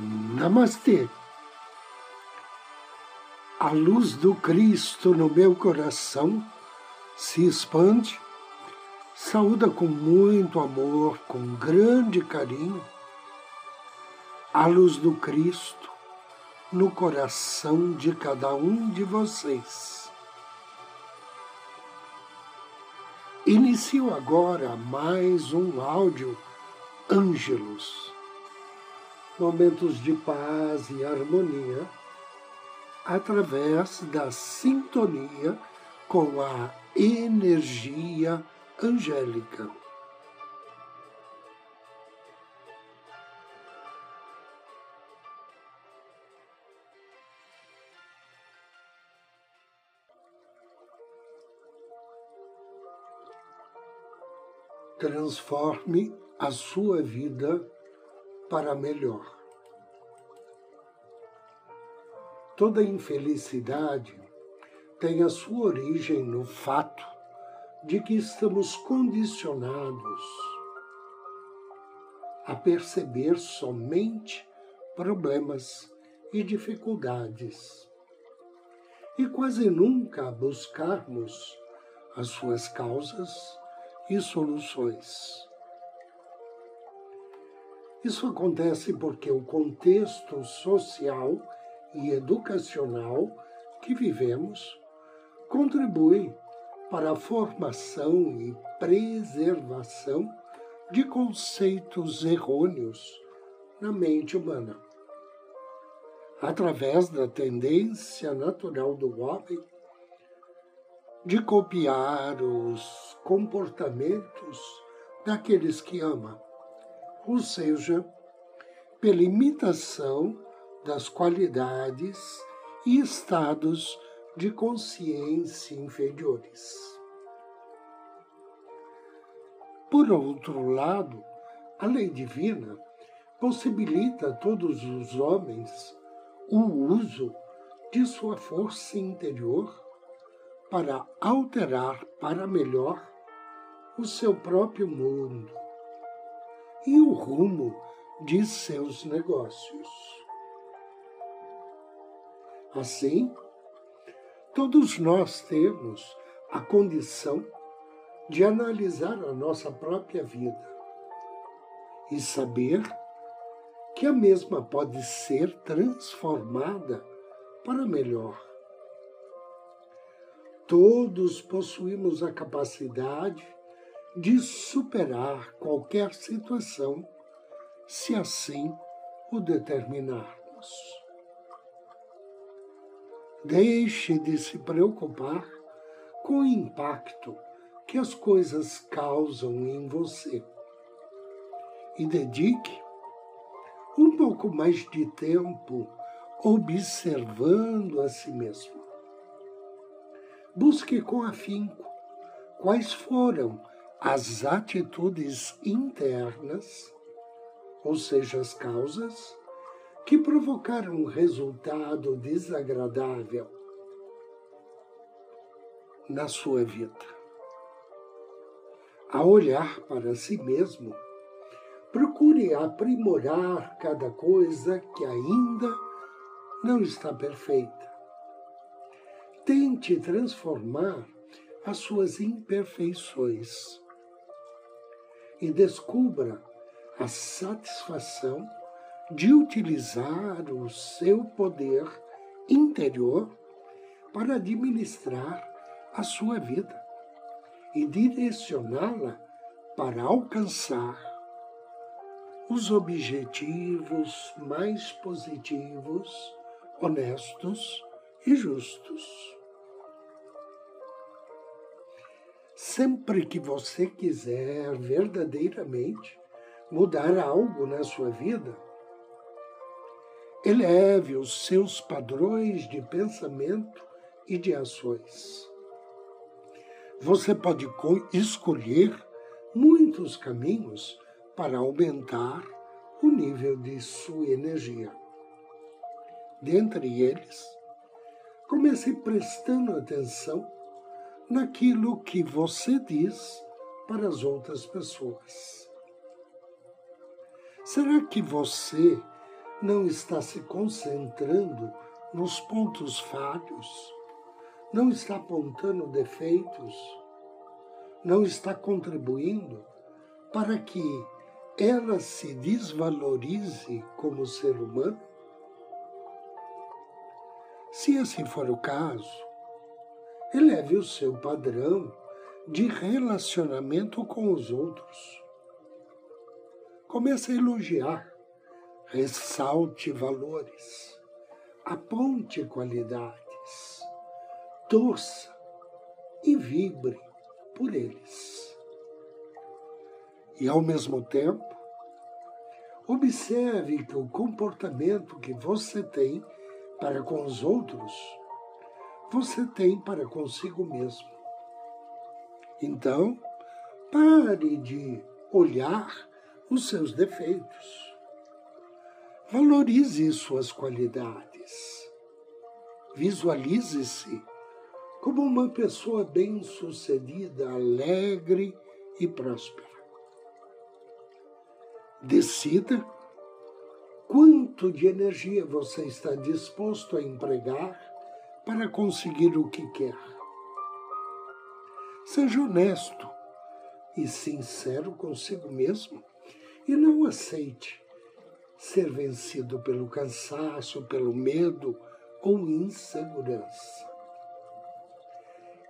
Namastê. A luz do Cristo no meu coração se expande, saúda com muito amor, com grande carinho, a luz do Cristo no coração de cada um de vocês. Inicio agora mais um áudio Ângelos momentos de paz e harmonia através da sintonia com a energia angélica. Transforme a sua vida para melhor. Toda infelicidade tem a sua origem no fato de que estamos condicionados a perceber somente problemas e dificuldades e quase nunca buscarmos as suas causas e soluções. Isso acontece porque o contexto social e educacional que vivemos contribui para a formação e preservação de conceitos errôneos na mente humana. Através da tendência natural do homem de copiar os comportamentos daqueles que ama ou seja, pela imitação das qualidades e estados de consciência inferiores. Por outro lado, a lei divina possibilita a todos os homens o uso de sua força interior para alterar para melhor o seu próprio mundo e o rumo de seus negócios. Assim, todos nós temos a condição de analisar a nossa própria vida e saber que a mesma pode ser transformada para melhor. Todos possuímos a capacidade de superar qualquer situação, se assim o determinarmos. Deixe de se preocupar com o impacto que as coisas causam em você e dedique um pouco mais de tempo observando a si mesmo. Busque com afinco quais foram as atitudes internas, ou seja, as causas, que provocaram um resultado desagradável na sua vida. A olhar para si mesmo, procure aprimorar cada coisa que ainda não está perfeita. Tente transformar as suas imperfeições e descubra a satisfação de utilizar o seu poder interior para administrar a sua vida e direcioná-la para alcançar os objetivos mais positivos, honestos e justos. Sempre que você quiser verdadeiramente mudar algo na sua vida, eleve os seus padrões de pensamento e de ações. Você pode escolher muitos caminhos para aumentar o nível de sua energia. Dentre eles, comece prestando atenção naquilo que você diz para as outras pessoas. Será que você não está se concentrando nos pontos falhos, não está apontando defeitos, não está contribuindo para que ela se desvalorize como ser humano? Se assim for o caso, eleve o seu padrão de relacionamento com os outros. Comece a elogiar, ressalte valores, aponte qualidades, torça e vibre por eles e, ao mesmo tempo, observe que o comportamento que você tem para com os outros, você tem para consigo mesmo. Então, pare de olhar os seus defeitos. Valorize suas qualidades. Visualize-se como uma pessoa bem-sucedida, alegre e próspera decida quanto de energia você está disposto a empregar para conseguir o que quer. Seja honesto e sincero consigo mesmo e não aceite ser vencido pelo cansaço, pelo medo ou insegurança.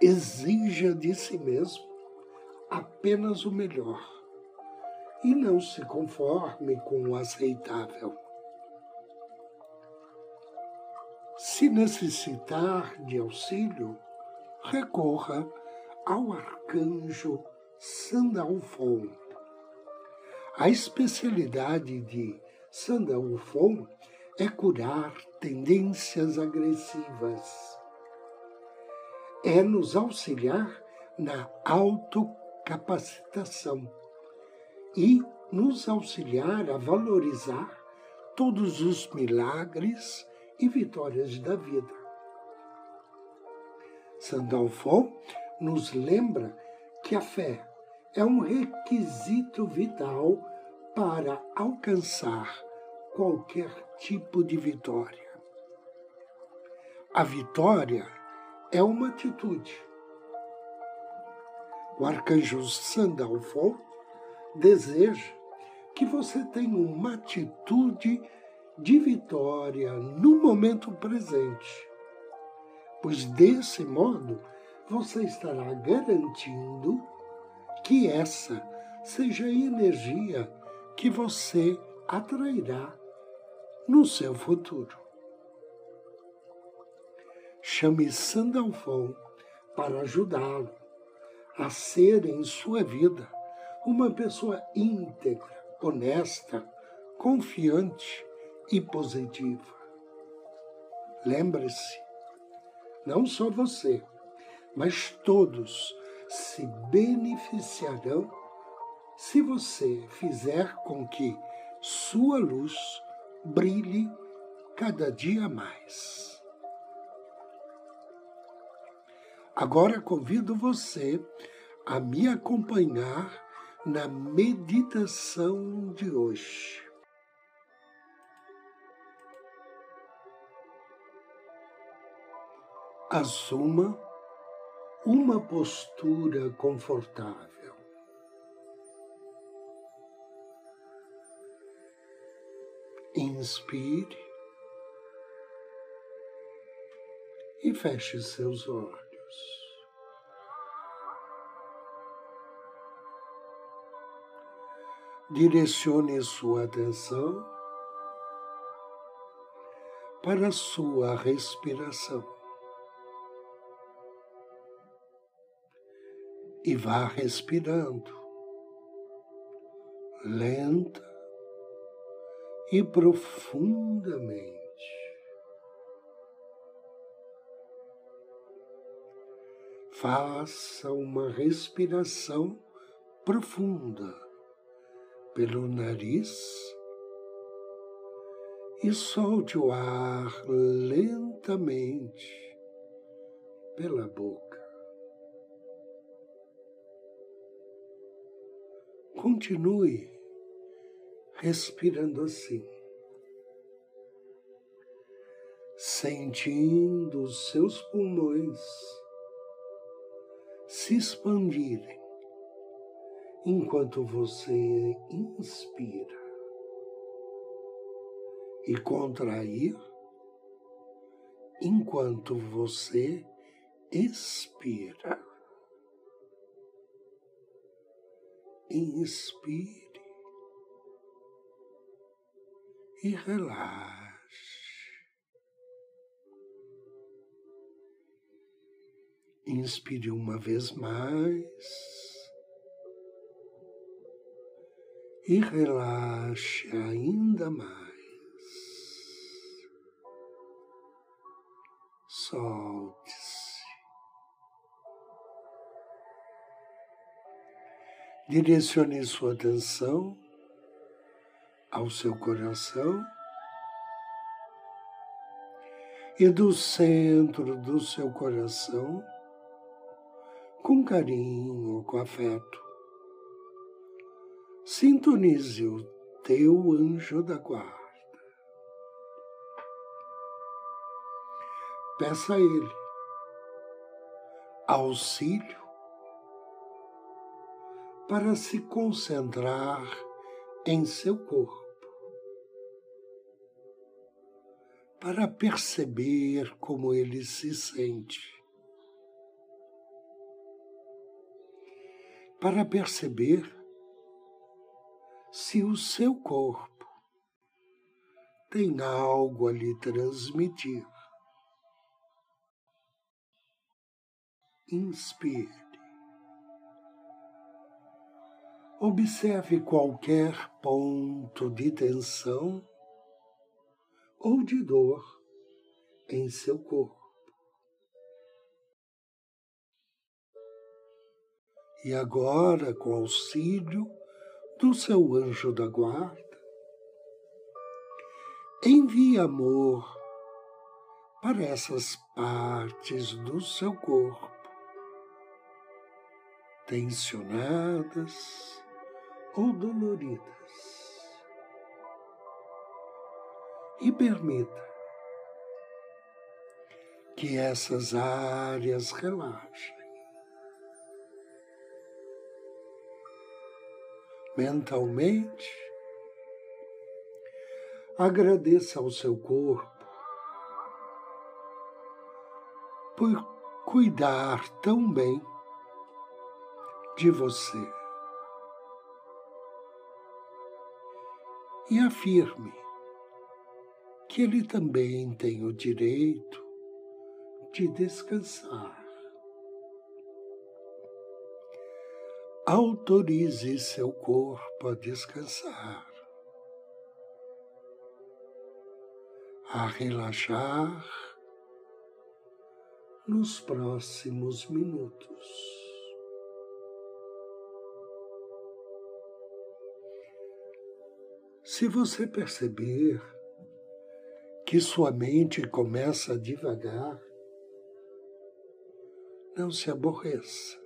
Exija de si mesmo apenas o melhor e não se conforme com o aceitável. Se necessitar de auxílio, recorra ao arcanjo Sandalfon. A especialidade de Sandalfon é curar tendências agressivas. É nos auxiliar na autocapacitação e nos auxiliar a valorizar todos os milagres e vitórias da vida. Sandalfo nos lembra que a fé é um requisito vital para alcançar qualquer tipo de vitória. A vitória é uma atitude. O arcanjo Sandalfo deseja que você tenha uma atitude de vitória no momento presente, pois desse modo você estará garantindo que essa seja a energia que você atrairá no seu futuro. Chame Sandalfon para ajudá-lo a ser em sua vida uma pessoa íntegra, honesta, confiante e positiva. Lembre-se, não só você, mas todos se beneficiarão se você fizer com que sua luz brilhe cada dia mais. Agora convido você a me acompanhar na meditação de hoje. Assuma uma postura confortável. Inspire e feche seus olhos. direcione sua atenção para sua respiração e vá respirando lenta e profundamente. Faça uma respiração profunda pelo nariz e solte o ar lentamente pela boca. Continue respirando assim. sentindo os seus pulmões se expandirem enquanto você inspira e contrair enquanto você expira. Inspire e relaxe. Inspire uma vez mais e relaxe ainda mais. Solte-se. Direcione sua atenção ao seu coração e do centro do seu coração com carinho, com afeto. Sintonize o teu anjo da guarda. Peça a ele auxílio para se concentrar em seu corpo, para perceber como ele se sente. para perceber se o seu corpo tem algo a lhe transmitir. Inspire. Observe qualquer ponto de tensão ou de dor em seu corpo. E agora, com auxílio do seu anjo da guarda, envie amor para essas partes do seu corpo, tensionadas ou doloridas. E permita que essas áreas relaxem. mentalmente. Agradeça ao seu corpo por cuidar tão bem de você. E afirme que ele também tem o direito de descansar. autorize seu corpo a descansar, a relaxar nos próximos minutos. Se você perceber que sua mente começa a divagar, não se aborreça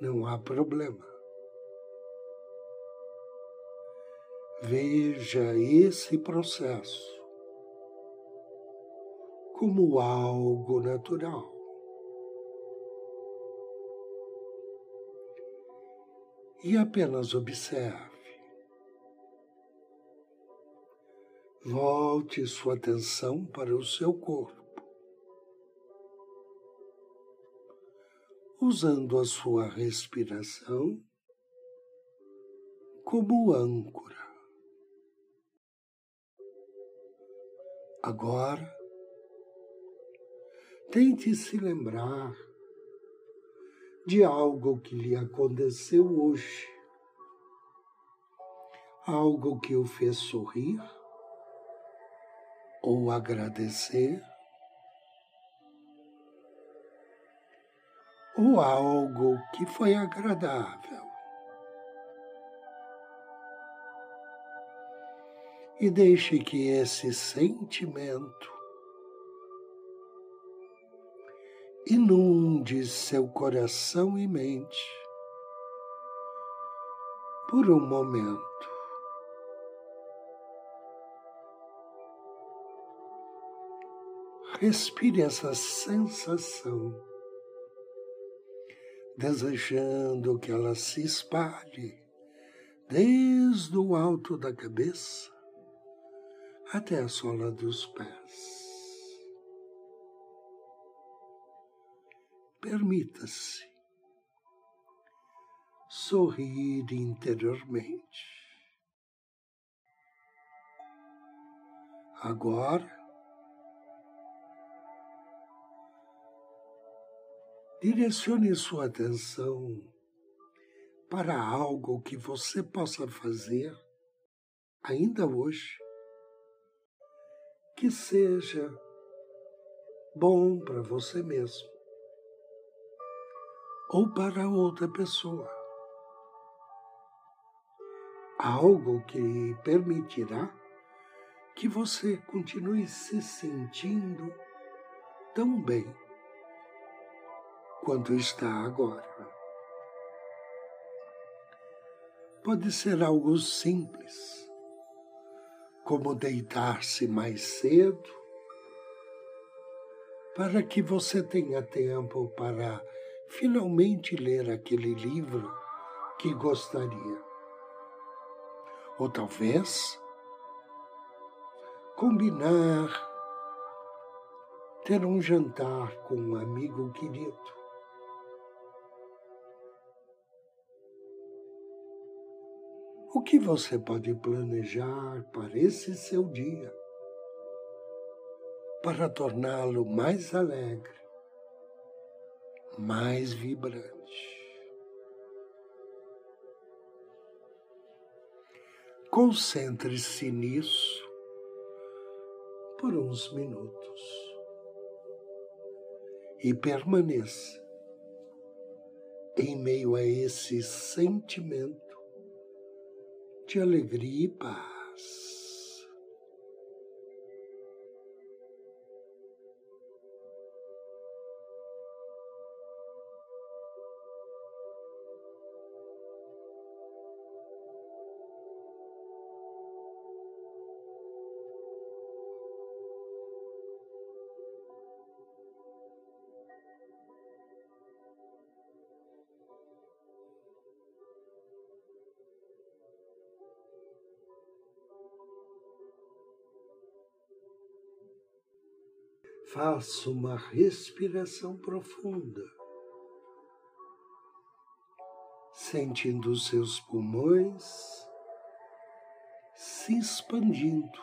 não há problema. Veja esse processo como algo natural. E apenas observe. Volte sua atenção para o seu corpo. usando a sua respiração como âncora. Agora, tente se lembrar de algo que lhe aconteceu hoje, algo que o fez sorrir ou agradecer ou algo que foi agradável. E deixe que esse sentimento inunde seu coração e mente por um momento. Respire essa sensação, desejando que ela se espalhe desde o alto da cabeça até a sola dos pés. Permita-se sorrir interiormente. Agora, direcione sua atenção para algo que você possa fazer ainda hoje, que seja bom para você mesmo ou para outra pessoa. Algo que permitirá que você continue se sentindo tão bem quanto está agora. Pode ser algo simples, como deitar-se mais cedo, para que você tenha tempo para finalmente ler aquele livro que gostaria. Ou talvez combinar ter um jantar com um amigo querido. O que você pode planejar para esse seu dia para torná-lo mais alegre, mais vibrante? Concentre-se nisso por uns minutos e permaneça em meio a esse sentimento de alegria e paz. Faça uma respiração profunda, sentindo os seus pulmões se expandindo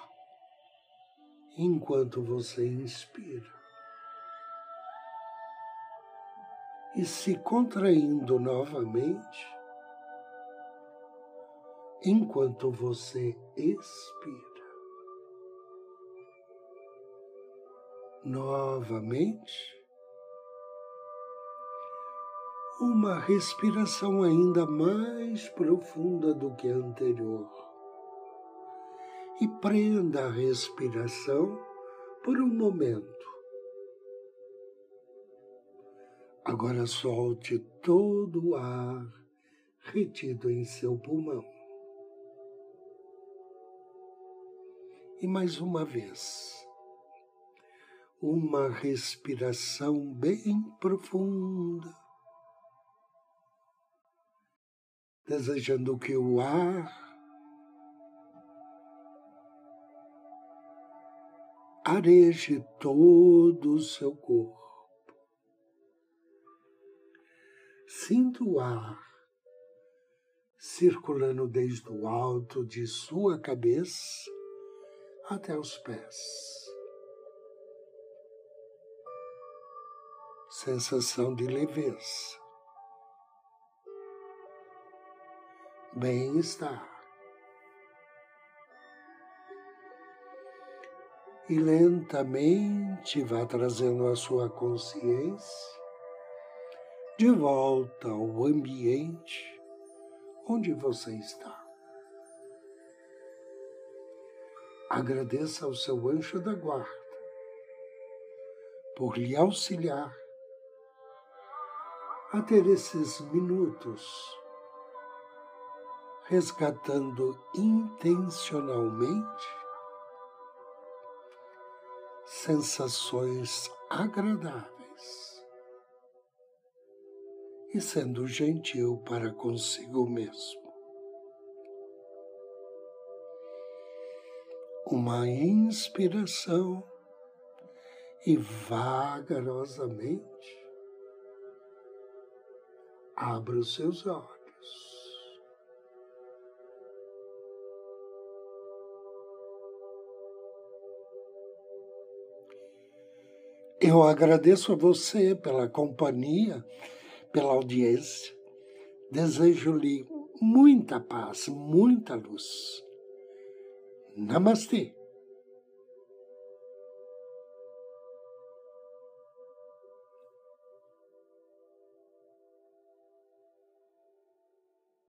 enquanto você inspira e se contraindo novamente enquanto você expira. Novamente. Uma respiração ainda mais profunda do que a anterior. E prenda a respiração por um momento. Agora solte todo o ar retido em seu pulmão. E mais uma vez uma respiração bem profunda, desejando que o ar areje todo o seu corpo. Sinta o ar circulando desde o alto de sua cabeça até os pés. Sensação de leveza, bem-estar. E lentamente vá trazendo a sua consciência de volta ao ambiente onde você está. Agradeça ao seu anjo da guarda por lhe auxiliar a ter esses minutos resgatando intencionalmente sensações agradáveis e sendo gentil para consigo mesmo. Uma inspiração e vagarosamente abra os seus olhos. Eu agradeço a você pela companhia, pela audiência. Desejo-lhe muita paz, muita luz. Namastê.